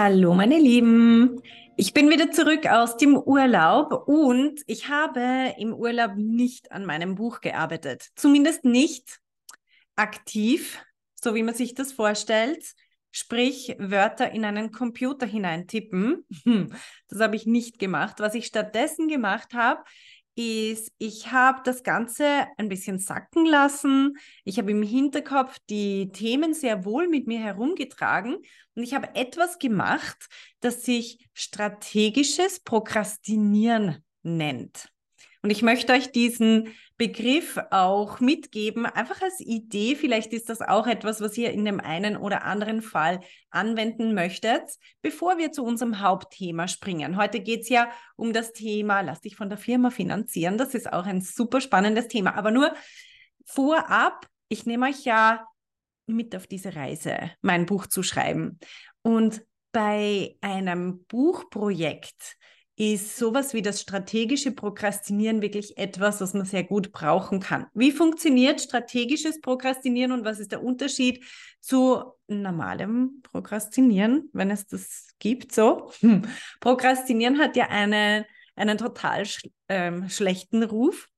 Hallo meine Lieben, ich bin wieder zurück aus dem Urlaub und ich habe im Urlaub nicht an meinem Buch gearbeitet. Zumindest nicht aktiv, so wie man sich das vorstellt. Sprich, Wörter in einen Computer hineintippen. Das habe ich nicht gemacht. Was ich stattdessen gemacht habe, ist, ich habe das Ganze ein bisschen sacken lassen. Ich habe im Hinterkopf die Themen sehr wohl mit mir herumgetragen und ich habe etwas gemacht, das sich strategisches Prokrastinieren nennt. Und ich möchte euch diesen Begriff auch mitgeben, einfach als Idee. Vielleicht ist das auch etwas, was ihr in dem einen oder anderen Fall anwenden möchtet, bevor wir zu unserem Hauptthema springen. Heute geht es ja um das Thema, lass dich von der Firma finanzieren. Das ist auch ein super spannendes Thema. Aber nur vorab, ich nehme euch ja mit auf diese Reise, mein Buch zu schreiben. Und bei einem Buchprojekt ist sowas wie das strategische Prokrastinieren wirklich etwas, was man sehr gut brauchen kann. Wie funktioniert strategisches Prokrastinieren und was ist der Unterschied zu normalem Prokrastinieren, wenn es das gibt? So, hm. Prokrastinieren hat ja eine, einen total sch ähm, schlechten Ruf.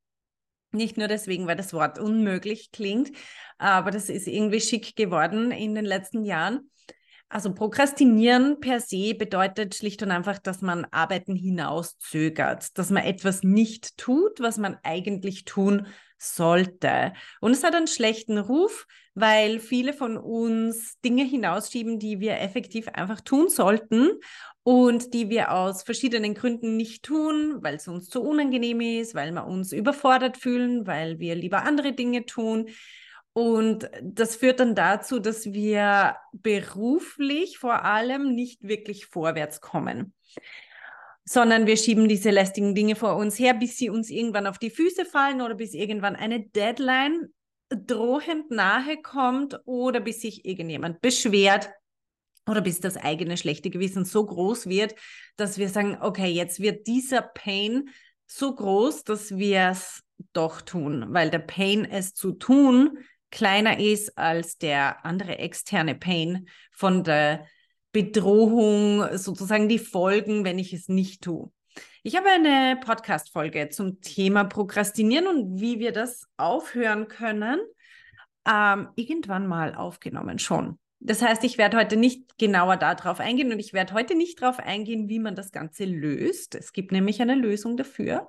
Nicht nur deswegen, weil das Wort unmöglich klingt, aber das ist irgendwie schick geworden in den letzten Jahren. Also Prokrastinieren per se bedeutet schlicht und einfach, dass man Arbeiten hinauszögert, dass man etwas nicht tut, was man eigentlich tun sollte. Und es hat einen schlechten Ruf, weil viele von uns Dinge hinausschieben, die wir effektiv einfach tun sollten und die wir aus verschiedenen Gründen nicht tun, weil es uns zu unangenehm ist, weil wir uns überfordert fühlen, weil wir lieber andere Dinge tun. Und das führt dann dazu, dass wir beruflich vor allem nicht wirklich vorwärts kommen, sondern wir schieben diese lästigen Dinge vor uns her, bis sie uns irgendwann auf die Füße fallen oder bis irgendwann eine Deadline drohend nahe kommt oder bis sich irgendjemand beschwert oder bis das eigene schlechte Gewissen so groß wird, dass wir sagen, okay, jetzt wird dieser Pain so groß, dass wir es doch tun, weil der Pain, es zu tun, kleiner ist als der andere externe Pain von der Bedrohung, sozusagen die Folgen, wenn ich es nicht tue. Ich habe eine Podcast-Folge zum Thema Prokrastinieren und wie wir das aufhören können, ähm, irgendwann mal aufgenommen schon. Das heißt, ich werde heute nicht genauer darauf eingehen und ich werde heute nicht darauf eingehen, wie man das Ganze löst. Es gibt nämlich eine Lösung dafür.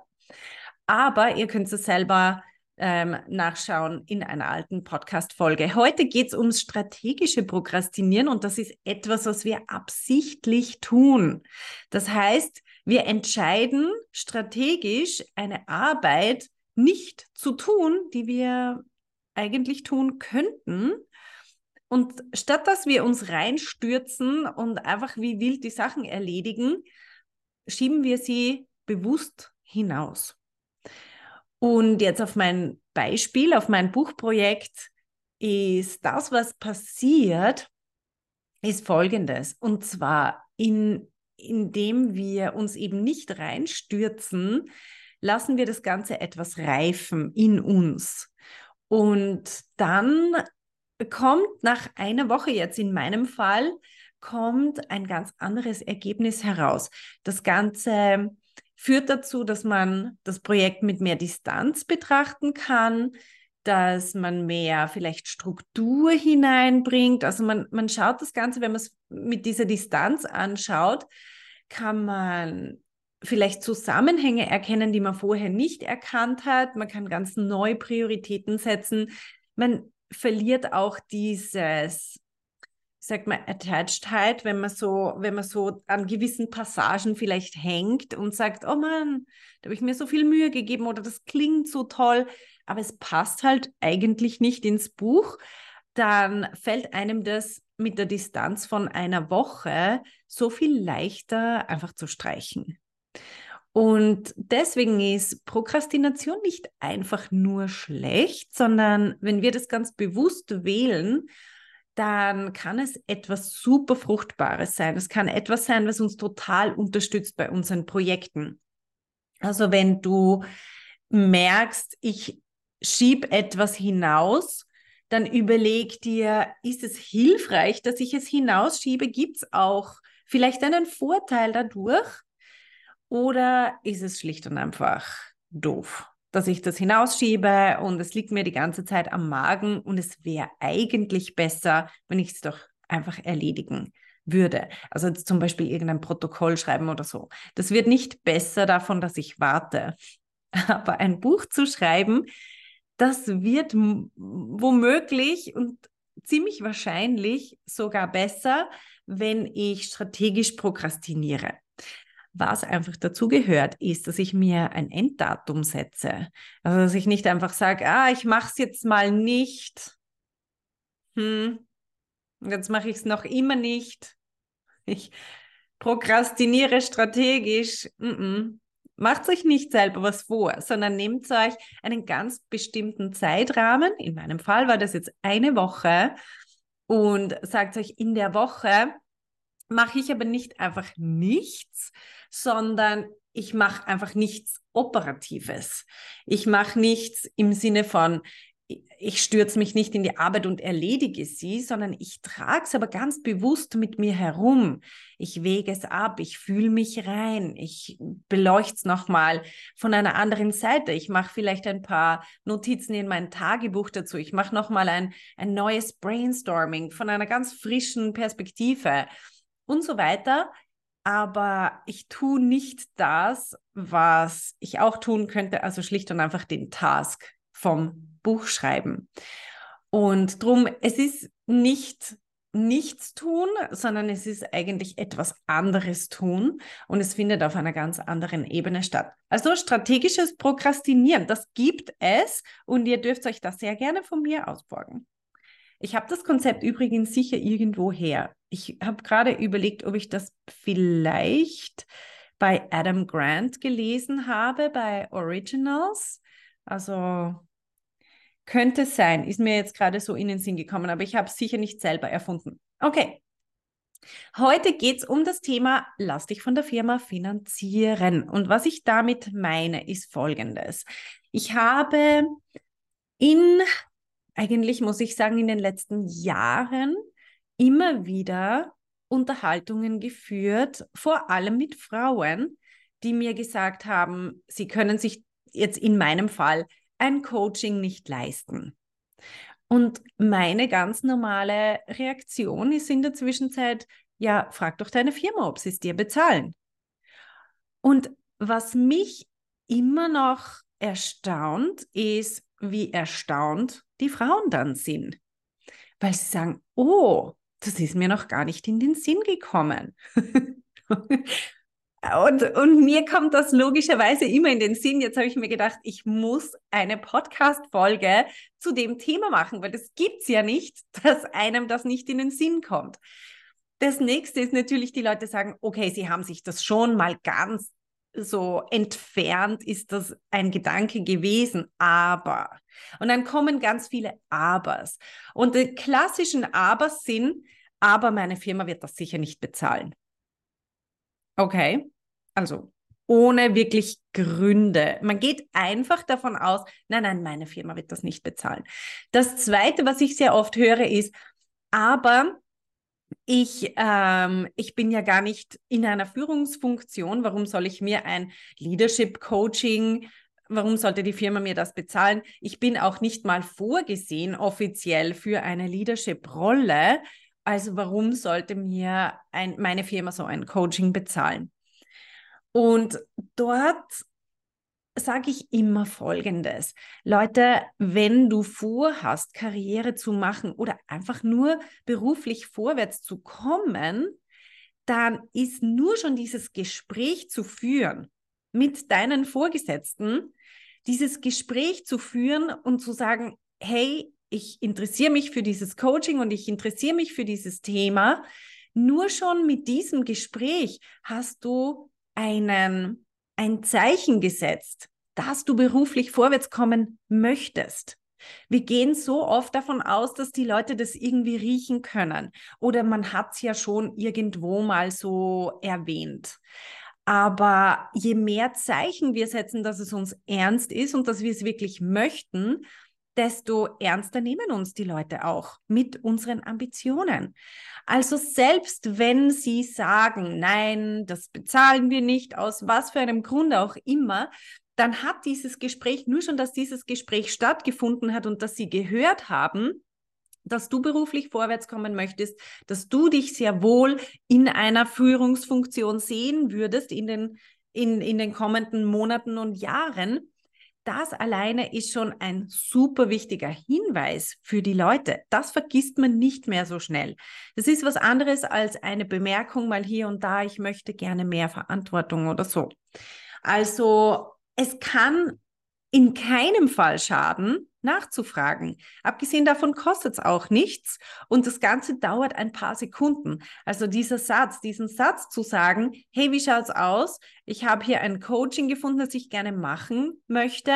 Aber ihr könnt es selber ähm, nachschauen in einer alten Podcast-Folge. Heute geht es ums strategische Prokrastinieren und das ist etwas, was wir absichtlich tun. Das heißt, wir entscheiden strategisch eine Arbeit nicht zu tun, die wir eigentlich tun könnten. Und statt dass wir uns reinstürzen und einfach wie wild die Sachen erledigen, schieben wir sie bewusst hinaus. Und jetzt auf mein Beispiel, auf mein Buchprojekt ist das, was passiert, ist folgendes. Und zwar, in, indem wir uns eben nicht reinstürzen, lassen wir das Ganze etwas reifen in uns. Und dann kommt nach einer Woche jetzt in meinem Fall, kommt ein ganz anderes Ergebnis heraus. Das Ganze führt dazu, dass man das Projekt mit mehr Distanz betrachten kann, dass man mehr vielleicht Struktur hineinbringt. Also man, man schaut das Ganze, wenn man es mit dieser Distanz anschaut, kann man vielleicht Zusammenhänge erkennen, die man vorher nicht erkannt hat. Man kann ganz neue Prioritäten setzen. Man verliert auch dieses sagt man, Attachedheit, wenn man so, wenn man so an gewissen Passagen vielleicht hängt und sagt, oh Mann, da habe ich mir so viel Mühe gegeben oder das klingt so toll, aber es passt halt eigentlich nicht ins Buch. dann fällt einem das mit der Distanz von einer Woche so viel leichter einfach zu streichen. Und deswegen ist Prokrastination nicht einfach nur schlecht, sondern wenn wir das ganz bewusst wählen, dann kann es etwas super Fruchtbares sein. Es kann etwas sein, was uns total unterstützt bei unseren Projekten. Also wenn du merkst, ich schieb etwas hinaus, dann überleg dir, ist es hilfreich, dass ich es hinausschiebe? Gibt es auch vielleicht einen Vorteil dadurch? Oder ist es schlicht und einfach doof, dass ich das hinausschiebe und es liegt mir die ganze Zeit am Magen und es wäre eigentlich besser, wenn ich es doch einfach erledigen würde. Also zum Beispiel irgendein Protokoll schreiben oder so. Das wird nicht besser davon, dass ich warte. Aber ein Buch zu schreiben, das wird womöglich und ziemlich wahrscheinlich sogar besser, wenn ich strategisch prokrastiniere. Was einfach dazu gehört, ist, dass ich mir ein Enddatum setze. Also, dass ich nicht einfach sage, ah, ich mache es jetzt mal nicht. Hm, jetzt mache ich es noch immer nicht. Ich prokrastiniere strategisch. Mm -mm. Macht euch nicht selber was vor, sondern nehmt euch einen ganz bestimmten Zeitrahmen. In meinem Fall war das jetzt eine Woche und sagt euch, in der Woche mache ich aber nicht einfach nichts, sondern ich mache einfach nichts Operatives. Ich mache nichts im Sinne von, ich stürze mich nicht in die Arbeit und erledige sie, sondern ich trage es aber ganz bewusst mit mir herum. Ich wege es ab, ich fühle mich rein, ich beleuchte es nochmal von einer anderen Seite. Ich mache vielleicht ein paar Notizen in mein Tagebuch dazu. Ich mache nochmal ein, ein neues Brainstorming von einer ganz frischen Perspektive und so weiter. Aber ich tue nicht das, was ich auch tun könnte, also schlicht und einfach den Task vom Buch schreiben. Und drum, es ist nicht nichts tun, sondern es ist eigentlich etwas anderes tun und es findet auf einer ganz anderen Ebene statt. Also strategisches Prokrastinieren, das gibt es und ihr dürft euch das sehr gerne von mir ausborgen. Ich habe das Konzept übrigens sicher irgendwo her. Ich habe gerade überlegt, ob ich das vielleicht bei Adam Grant gelesen habe, bei Originals. Also könnte sein, ist mir jetzt gerade so in den Sinn gekommen, aber ich habe es sicher nicht selber erfunden. Okay. Heute geht es um das Thema, lass dich von der Firma finanzieren. Und was ich damit meine, ist folgendes. Ich habe in, eigentlich muss ich sagen, in den letzten Jahren immer wieder Unterhaltungen geführt, vor allem mit Frauen, die mir gesagt haben, sie können sich jetzt in meinem Fall ein Coaching nicht leisten. Und meine ganz normale Reaktion ist in der Zwischenzeit, ja, frag doch deine Firma, ob sie es dir bezahlen. Und was mich immer noch erstaunt, ist, wie erstaunt die Frauen dann sind. Weil sie sagen, oh, das ist mir noch gar nicht in den Sinn gekommen. Und, und mir kommt das logischerweise immer in den Sinn. Jetzt habe ich mir gedacht, ich muss eine Podcast-Folge zu dem Thema machen, weil das gibt es ja nicht, dass einem das nicht in den Sinn kommt. Das nächste ist natürlich, die Leute sagen, okay, sie haben sich das schon mal ganz so entfernt, ist das ein Gedanke gewesen, aber. Und dann kommen ganz viele Abers. Und die klassischen Abers sind, aber meine Firma wird das sicher nicht bezahlen. Okay, also ohne wirklich Gründe. Man geht einfach davon aus, nein, nein, meine Firma wird das nicht bezahlen. Das Zweite, was ich sehr oft höre, ist, aber ich, ähm, ich bin ja gar nicht in einer Führungsfunktion. Warum soll ich mir ein Leadership Coaching, warum sollte die Firma mir das bezahlen? Ich bin auch nicht mal vorgesehen offiziell für eine Leadership-Rolle. Also warum sollte mir ein, meine Firma so ein Coaching bezahlen? Und dort sage ich immer Folgendes. Leute, wenn du vorhast, Karriere zu machen oder einfach nur beruflich vorwärts zu kommen, dann ist nur schon dieses Gespräch zu führen mit deinen Vorgesetzten, dieses Gespräch zu führen und zu sagen, hey, ich interessiere mich für dieses Coaching und ich interessiere mich für dieses Thema. Nur schon mit diesem Gespräch hast du einen, ein Zeichen gesetzt, dass du beruflich vorwärts kommen möchtest. Wir gehen so oft davon aus, dass die Leute das irgendwie riechen können oder man hat es ja schon irgendwo mal so erwähnt. Aber je mehr Zeichen wir setzen, dass es uns ernst ist und dass wir es wirklich möchten, desto ernster nehmen uns die Leute auch mit unseren Ambitionen. Also selbst wenn sie sagen, nein, das bezahlen wir nicht, aus was für einem Grund auch immer, dann hat dieses Gespräch, nur schon, dass dieses Gespräch stattgefunden hat und dass sie gehört haben, dass du beruflich vorwärts kommen möchtest, dass du dich sehr wohl in einer Führungsfunktion sehen würdest in den, in, in den kommenden Monaten und Jahren, das alleine ist schon ein super wichtiger Hinweis für die Leute. Das vergisst man nicht mehr so schnell. Das ist was anderes als eine Bemerkung mal hier und da, ich möchte gerne mehr Verantwortung oder so. Also es kann in keinem Fall schaden, nachzufragen. Abgesehen davon kostet es auch nichts und das Ganze dauert ein paar Sekunden. Also dieser Satz, diesen Satz zu sagen, hey, wie schaut's aus? Ich habe hier ein Coaching gefunden, das ich gerne machen möchte.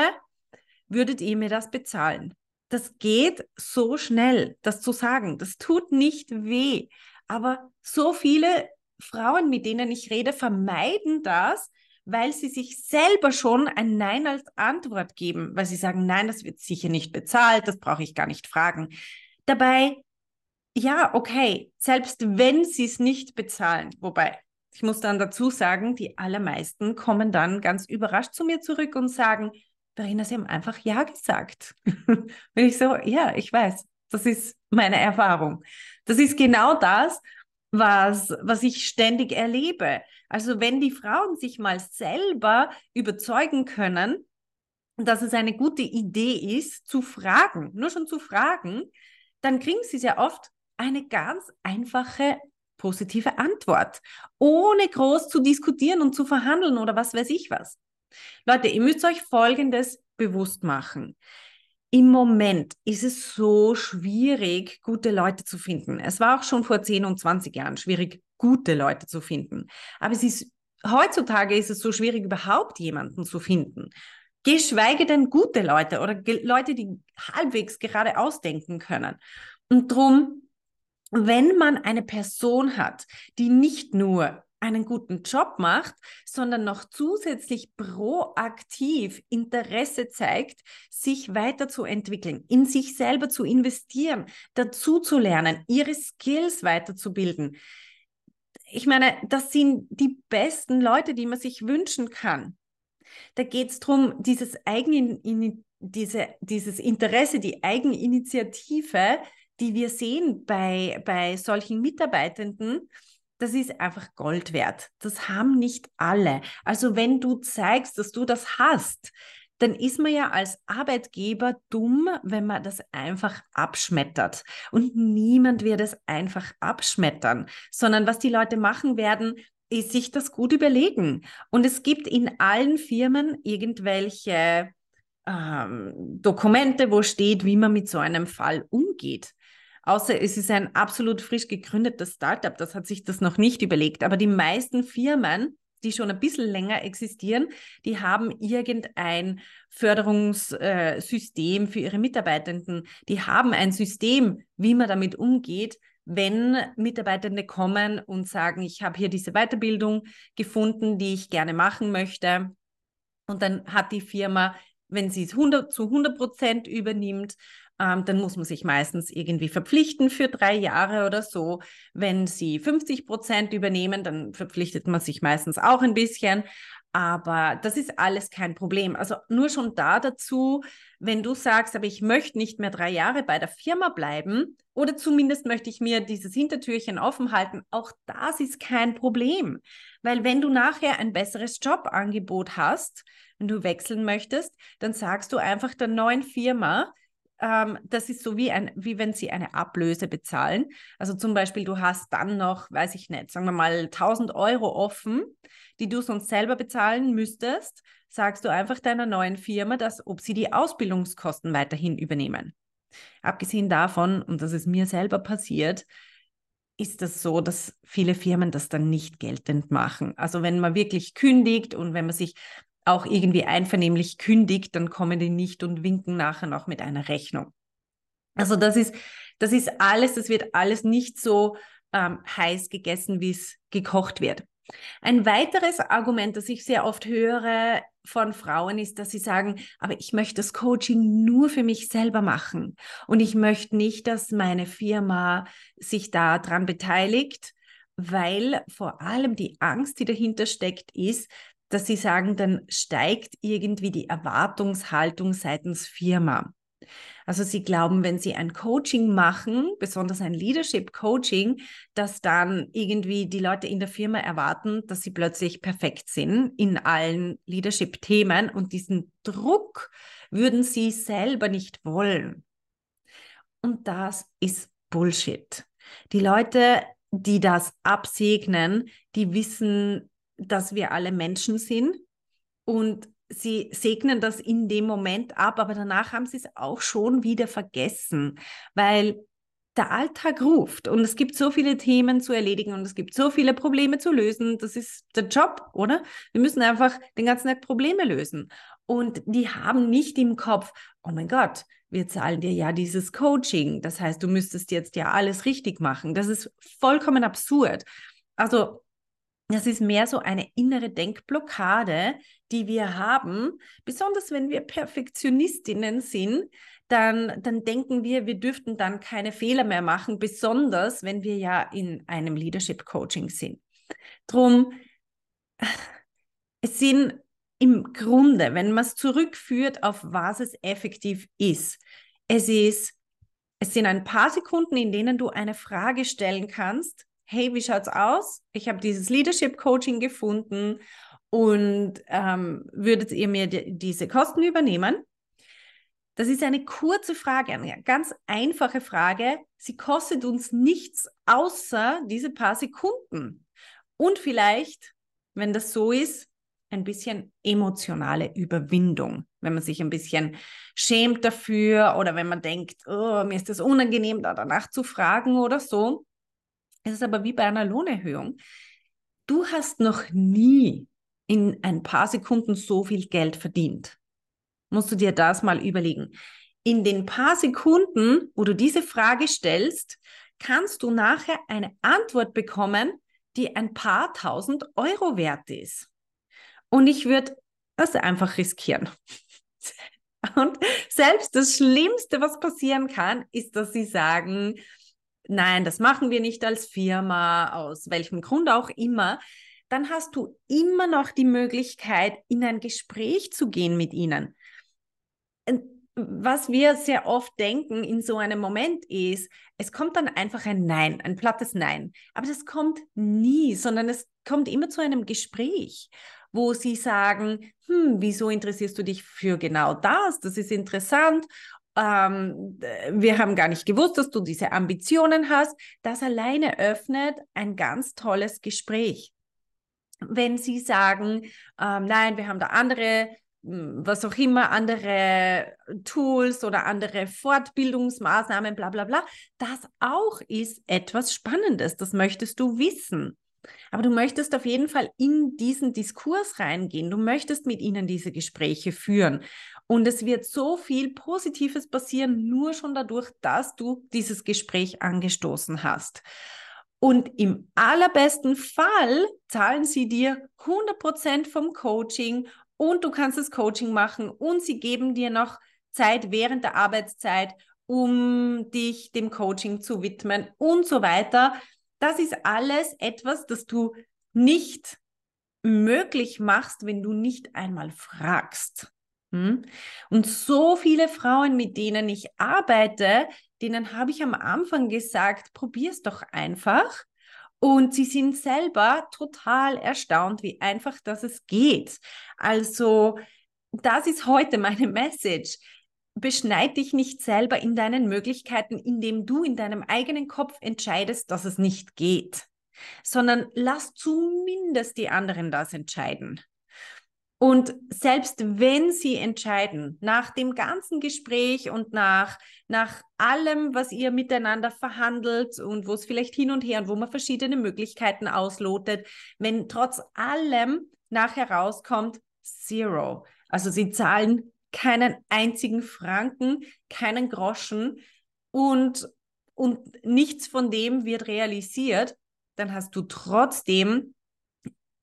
Würdet ihr mir das bezahlen? Das geht so schnell, das zu sagen. Das tut nicht weh. Aber so viele Frauen, mit denen ich rede, vermeiden das, weil sie sich selber schon ein Nein als Antwort geben, weil sie sagen, nein, das wird sicher nicht bezahlt, das brauche ich gar nicht fragen. Dabei, ja, okay, selbst wenn sie es nicht bezahlen, wobei ich muss dann dazu sagen, die allermeisten kommen dann ganz überrascht zu mir zurück und sagen, Verena, Sie haben einfach Ja gesagt. und ich so, ja, ich weiß, das ist meine Erfahrung. Das ist genau das, was, was ich ständig erlebe. Also wenn die Frauen sich mal selber überzeugen können, dass es eine gute Idee ist, zu fragen, nur schon zu fragen, dann kriegen sie sehr oft eine ganz einfache positive Antwort, ohne groß zu diskutieren und zu verhandeln oder was weiß ich was. Leute, ihr müsst euch Folgendes bewusst machen. Im Moment ist es so schwierig, gute Leute zu finden. Es war auch schon vor 10 und 20 Jahren schwierig, gute Leute zu finden. Aber es ist, heutzutage ist es so schwierig, überhaupt jemanden zu finden. Geschweige denn gute Leute oder Leute, die halbwegs gerade ausdenken können. Und drum, wenn man eine Person hat, die nicht nur einen guten Job macht, sondern noch zusätzlich proaktiv Interesse zeigt, sich weiterzuentwickeln, in sich selber zu investieren, dazu zu lernen, ihre Skills weiterzubilden. Ich meine, das sind die besten Leute, die man sich wünschen kann. Da geht es darum, dieses Eigen, diese, dieses Interesse, die Eigeninitiative, die wir sehen bei, bei solchen Mitarbeitenden, das ist einfach Gold wert. Das haben nicht alle. Also wenn du zeigst, dass du das hast, dann ist man ja als Arbeitgeber dumm, wenn man das einfach abschmettert. Und niemand wird es einfach abschmettern, sondern was die Leute machen werden, ist sich das gut überlegen. Und es gibt in allen Firmen irgendwelche ähm, Dokumente, wo steht, wie man mit so einem Fall umgeht. Außer es ist ein absolut frisch gegründetes Startup, das hat sich das noch nicht überlegt. Aber die meisten Firmen, die schon ein bisschen länger existieren, die haben irgendein Förderungssystem äh, für ihre Mitarbeitenden. Die haben ein System, wie man damit umgeht, wenn Mitarbeitende kommen und sagen, ich habe hier diese Weiterbildung gefunden, die ich gerne machen möchte. Und dann hat die Firma, wenn sie es 100, zu 100 Prozent übernimmt, ähm, dann muss man sich meistens irgendwie verpflichten für drei Jahre oder so. Wenn sie 50 Prozent übernehmen, dann verpflichtet man sich meistens auch ein bisschen. Aber das ist alles kein Problem. Also nur schon da dazu, wenn du sagst, aber ich möchte nicht mehr drei Jahre bei der Firma bleiben oder zumindest möchte ich mir dieses Hintertürchen offen halten, auch das ist kein Problem. Weil wenn du nachher ein besseres Jobangebot hast, wenn du wechseln möchtest, dann sagst du einfach der neuen Firma, ähm, das ist so wie, ein, wie wenn sie eine Ablöse bezahlen. Also zum Beispiel, du hast dann noch, weiß ich nicht, sagen wir mal 1000 Euro offen, die du sonst selber bezahlen müsstest, sagst du einfach deiner neuen Firma, dass, ob sie die Ausbildungskosten weiterhin übernehmen. Abgesehen davon, und das ist mir selber passiert, ist das so, dass viele Firmen das dann nicht geltend machen. Also wenn man wirklich kündigt und wenn man sich auch irgendwie einvernehmlich kündigt, dann kommen die nicht und winken nachher noch mit einer Rechnung. Also das ist, das ist alles, das wird alles nicht so ähm, heiß gegessen, wie es gekocht wird. Ein weiteres Argument, das ich sehr oft höre von Frauen, ist, dass sie sagen, aber ich möchte das Coaching nur für mich selber machen und ich möchte nicht, dass meine Firma sich daran beteiligt, weil vor allem die Angst, die dahinter steckt, ist, dass sie sagen, dann steigt irgendwie die Erwartungshaltung seitens Firma. Also sie glauben, wenn sie ein Coaching machen, besonders ein Leadership Coaching, dass dann irgendwie die Leute in der Firma erwarten, dass sie plötzlich perfekt sind in allen Leadership Themen und diesen Druck würden sie selber nicht wollen. Und das ist Bullshit. Die Leute, die das absegnen, die wissen, dass wir alle Menschen sind und sie segnen das in dem Moment ab, aber danach haben sie es auch schon wieder vergessen, weil der Alltag ruft und es gibt so viele Themen zu erledigen und es gibt so viele Probleme zu lösen. Das ist der Job, oder? Wir müssen einfach den ganzen Tag Probleme lösen. Und die haben nicht im Kopf, oh mein Gott, wir zahlen dir ja dieses Coaching. Das heißt, du müsstest jetzt ja alles richtig machen. Das ist vollkommen absurd. Also das ist mehr so eine innere Denkblockade, die wir haben. Besonders wenn wir Perfektionistinnen sind, dann, dann denken wir, wir dürften dann keine Fehler mehr machen, besonders wenn wir ja in einem Leadership Coaching sind. Drum, es sind im Grunde, wenn man es zurückführt, auf was es effektiv ist, es ist, es sind ein paar Sekunden, in denen du eine Frage stellen kannst, hey, wie schaut's aus? Ich habe dieses Leadership Coaching gefunden und ähm, würdet ihr mir die, diese Kosten übernehmen? Das ist eine kurze Frage, eine ganz einfache Frage. Sie kostet uns nichts außer diese paar Sekunden. Und vielleicht, wenn das so ist, ein bisschen emotionale Überwindung, wenn man sich ein bisschen schämt dafür oder wenn man denkt, oh, mir ist das unangenehm, da danach zu fragen oder so. Es ist aber wie bei einer Lohnerhöhung. Du hast noch nie in ein paar Sekunden so viel Geld verdient. Musst du dir das mal überlegen. In den paar Sekunden, wo du diese Frage stellst, kannst du nachher eine Antwort bekommen, die ein paar tausend Euro wert ist. Und ich würde das einfach riskieren. Und selbst das Schlimmste, was passieren kann, ist, dass sie sagen, nein, das machen wir nicht als Firma, aus welchem Grund auch immer, dann hast du immer noch die Möglichkeit, in ein Gespräch zu gehen mit ihnen. Was wir sehr oft denken in so einem Moment ist, es kommt dann einfach ein Nein, ein plattes Nein. Aber das kommt nie, sondern es kommt immer zu einem Gespräch, wo sie sagen, hm, wieso interessierst du dich für genau das? Das ist interessant ähm, wir haben gar nicht gewusst, dass du diese Ambitionen hast. Das alleine öffnet ein ganz tolles Gespräch. Wenn Sie sagen, ähm, nein, wir haben da andere, hm, was auch immer, andere Tools oder andere Fortbildungsmaßnahmen, bla bla bla, das auch ist etwas Spannendes. Das möchtest du wissen. Aber du möchtest auf jeden Fall in diesen Diskurs reingehen. Du möchtest mit ihnen diese Gespräche führen. Und es wird so viel Positives passieren, nur schon dadurch, dass du dieses Gespräch angestoßen hast. Und im allerbesten Fall zahlen sie dir 100% vom Coaching und du kannst das Coaching machen und sie geben dir noch Zeit während der Arbeitszeit, um dich dem Coaching zu widmen und so weiter. Das ist alles etwas, das du nicht möglich machst, wenn du nicht einmal fragst. Hm? Und so viele Frauen, mit denen ich arbeite, denen habe ich am Anfang gesagt, probier es doch einfach. Und sie sind selber total erstaunt, wie einfach das es geht. Also, das ist heute meine Message. Beschneid dich nicht selber in deinen Möglichkeiten, indem du in deinem eigenen Kopf entscheidest, dass es nicht geht, sondern lass zumindest die anderen das entscheiden. Und selbst wenn sie entscheiden, nach dem ganzen Gespräch und nach, nach allem, was ihr miteinander verhandelt und wo es vielleicht hin und her und wo man verschiedene Möglichkeiten auslotet, wenn trotz allem nachher rauskommt, Zero. Also sie zahlen keinen einzigen Franken, keinen Groschen und, und nichts von dem wird realisiert, dann hast du trotzdem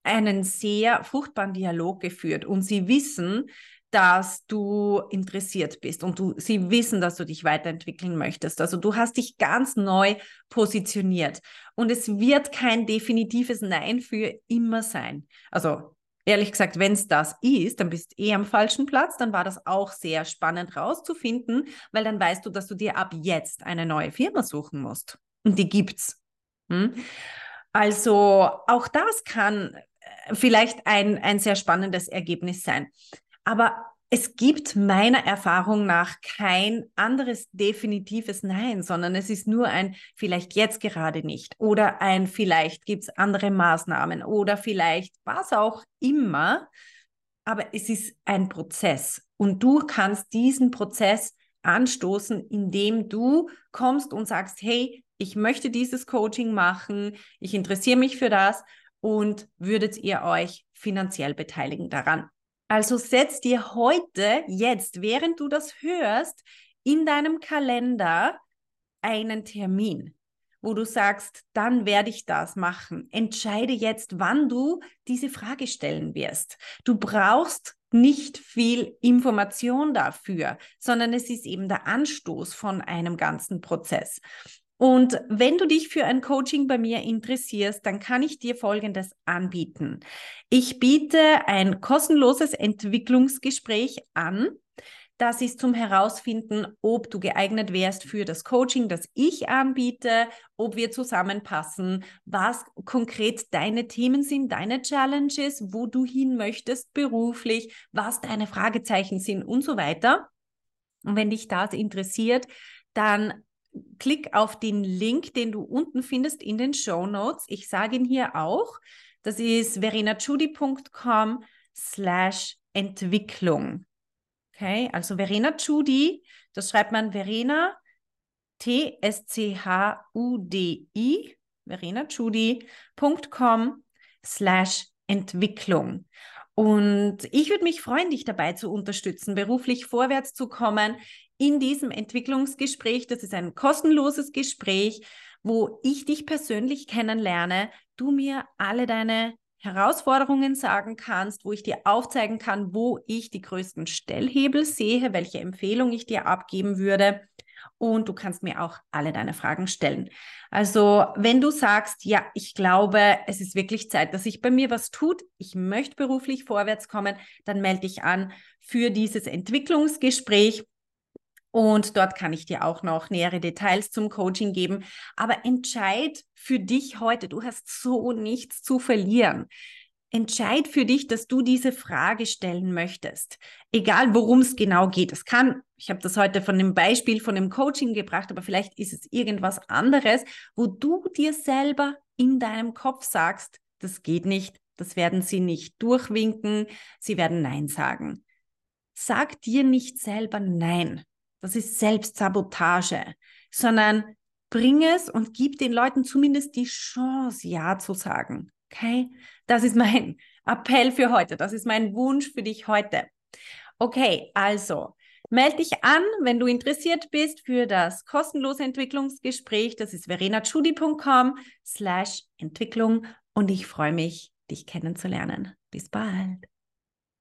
einen sehr fruchtbaren Dialog geführt und sie wissen, dass du interessiert bist und du, sie wissen, dass du dich weiterentwickeln möchtest. Also du hast dich ganz neu positioniert und es wird kein definitives Nein für immer sein. Also ehrlich gesagt, wenn es das ist, dann bist du eh am falschen Platz. Dann war das auch sehr spannend rauszufinden, weil dann weißt du, dass du dir ab jetzt eine neue Firma suchen musst. Und die gibt's. Hm? Also auch das kann vielleicht ein, ein sehr spannendes Ergebnis sein. Aber es gibt meiner Erfahrung nach kein anderes definitives Nein, sondern es ist nur ein vielleicht jetzt gerade nicht oder ein vielleicht gibt es andere Maßnahmen oder vielleicht was auch immer. Aber es ist ein Prozess und du kannst diesen Prozess anstoßen, indem du kommst und sagst, hey, ich möchte dieses Coaching machen, ich interessiere mich für das und würdet ihr euch finanziell beteiligen daran. Also setzt dir heute, jetzt, während du das hörst, in deinem Kalender einen Termin, wo du sagst, dann werde ich das machen. Entscheide jetzt, wann du diese Frage stellen wirst. Du brauchst nicht viel Information dafür, sondern es ist eben der Anstoß von einem ganzen Prozess. Und wenn du dich für ein Coaching bei mir interessierst, dann kann ich dir Folgendes anbieten. Ich biete ein kostenloses Entwicklungsgespräch an. Das ist zum Herausfinden, ob du geeignet wärst für das Coaching, das ich anbiete, ob wir zusammenpassen, was konkret deine Themen sind, deine Challenges, wo du hin möchtest beruflich, was deine Fragezeichen sind und so weiter. Und wenn dich das interessiert, dann klick auf den Link, den du unten findest in den Show Notes. Ich sage ihn hier auch. Das ist verenachudi.com slash Entwicklung. Okay, also Verena Chudi, das schreibt man Verena T-S-C-H-U-D-I, verenachudi.com slash Entwicklung. Und ich würde mich freuen, dich dabei zu unterstützen, beruflich vorwärts zu kommen, in diesem Entwicklungsgespräch. Das ist ein kostenloses Gespräch, wo ich dich persönlich kennenlerne, du mir alle deine Herausforderungen sagen kannst, wo ich dir aufzeigen kann, wo ich die größten Stellhebel sehe, welche Empfehlung ich dir abgeben würde. Und du kannst mir auch alle deine Fragen stellen. Also, wenn du sagst, ja, ich glaube, es ist wirklich Zeit, dass sich bei mir was tut, ich möchte beruflich vorwärts kommen, dann melde dich an für dieses Entwicklungsgespräch. Und dort kann ich dir auch noch nähere Details zum Coaching geben. Aber entscheid für dich heute, du hast so nichts zu verlieren. Entscheid für dich, dass du diese Frage stellen möchtest. Egal, worum es genau geht. Es kann, ich habe das heute von dem Beispiel von dem Coaching gebracht, aber vielleicht ist es irgendwas anderes, wo du dir selber in deinem Kopf sagst, das geht nicht, das werden sie nicht durchwinken, sie werden Nein sagen. Sag dir nicht selber Nein. Das ist Selbstsabotage, sondern bring es und gib den Leuten zumindest die Chance, Ja zu sagen. Okay? Das ist mein Appell für heute. Das ist mein Wunsch für dich heute. Okay, also melde dich an, wenn du interessiert bist für das kostenlose Entwicklungsgespräch. Das ist verenachudi.com slash Entwicklung und ich freue mich, dich kennenzulernen. Bis bald.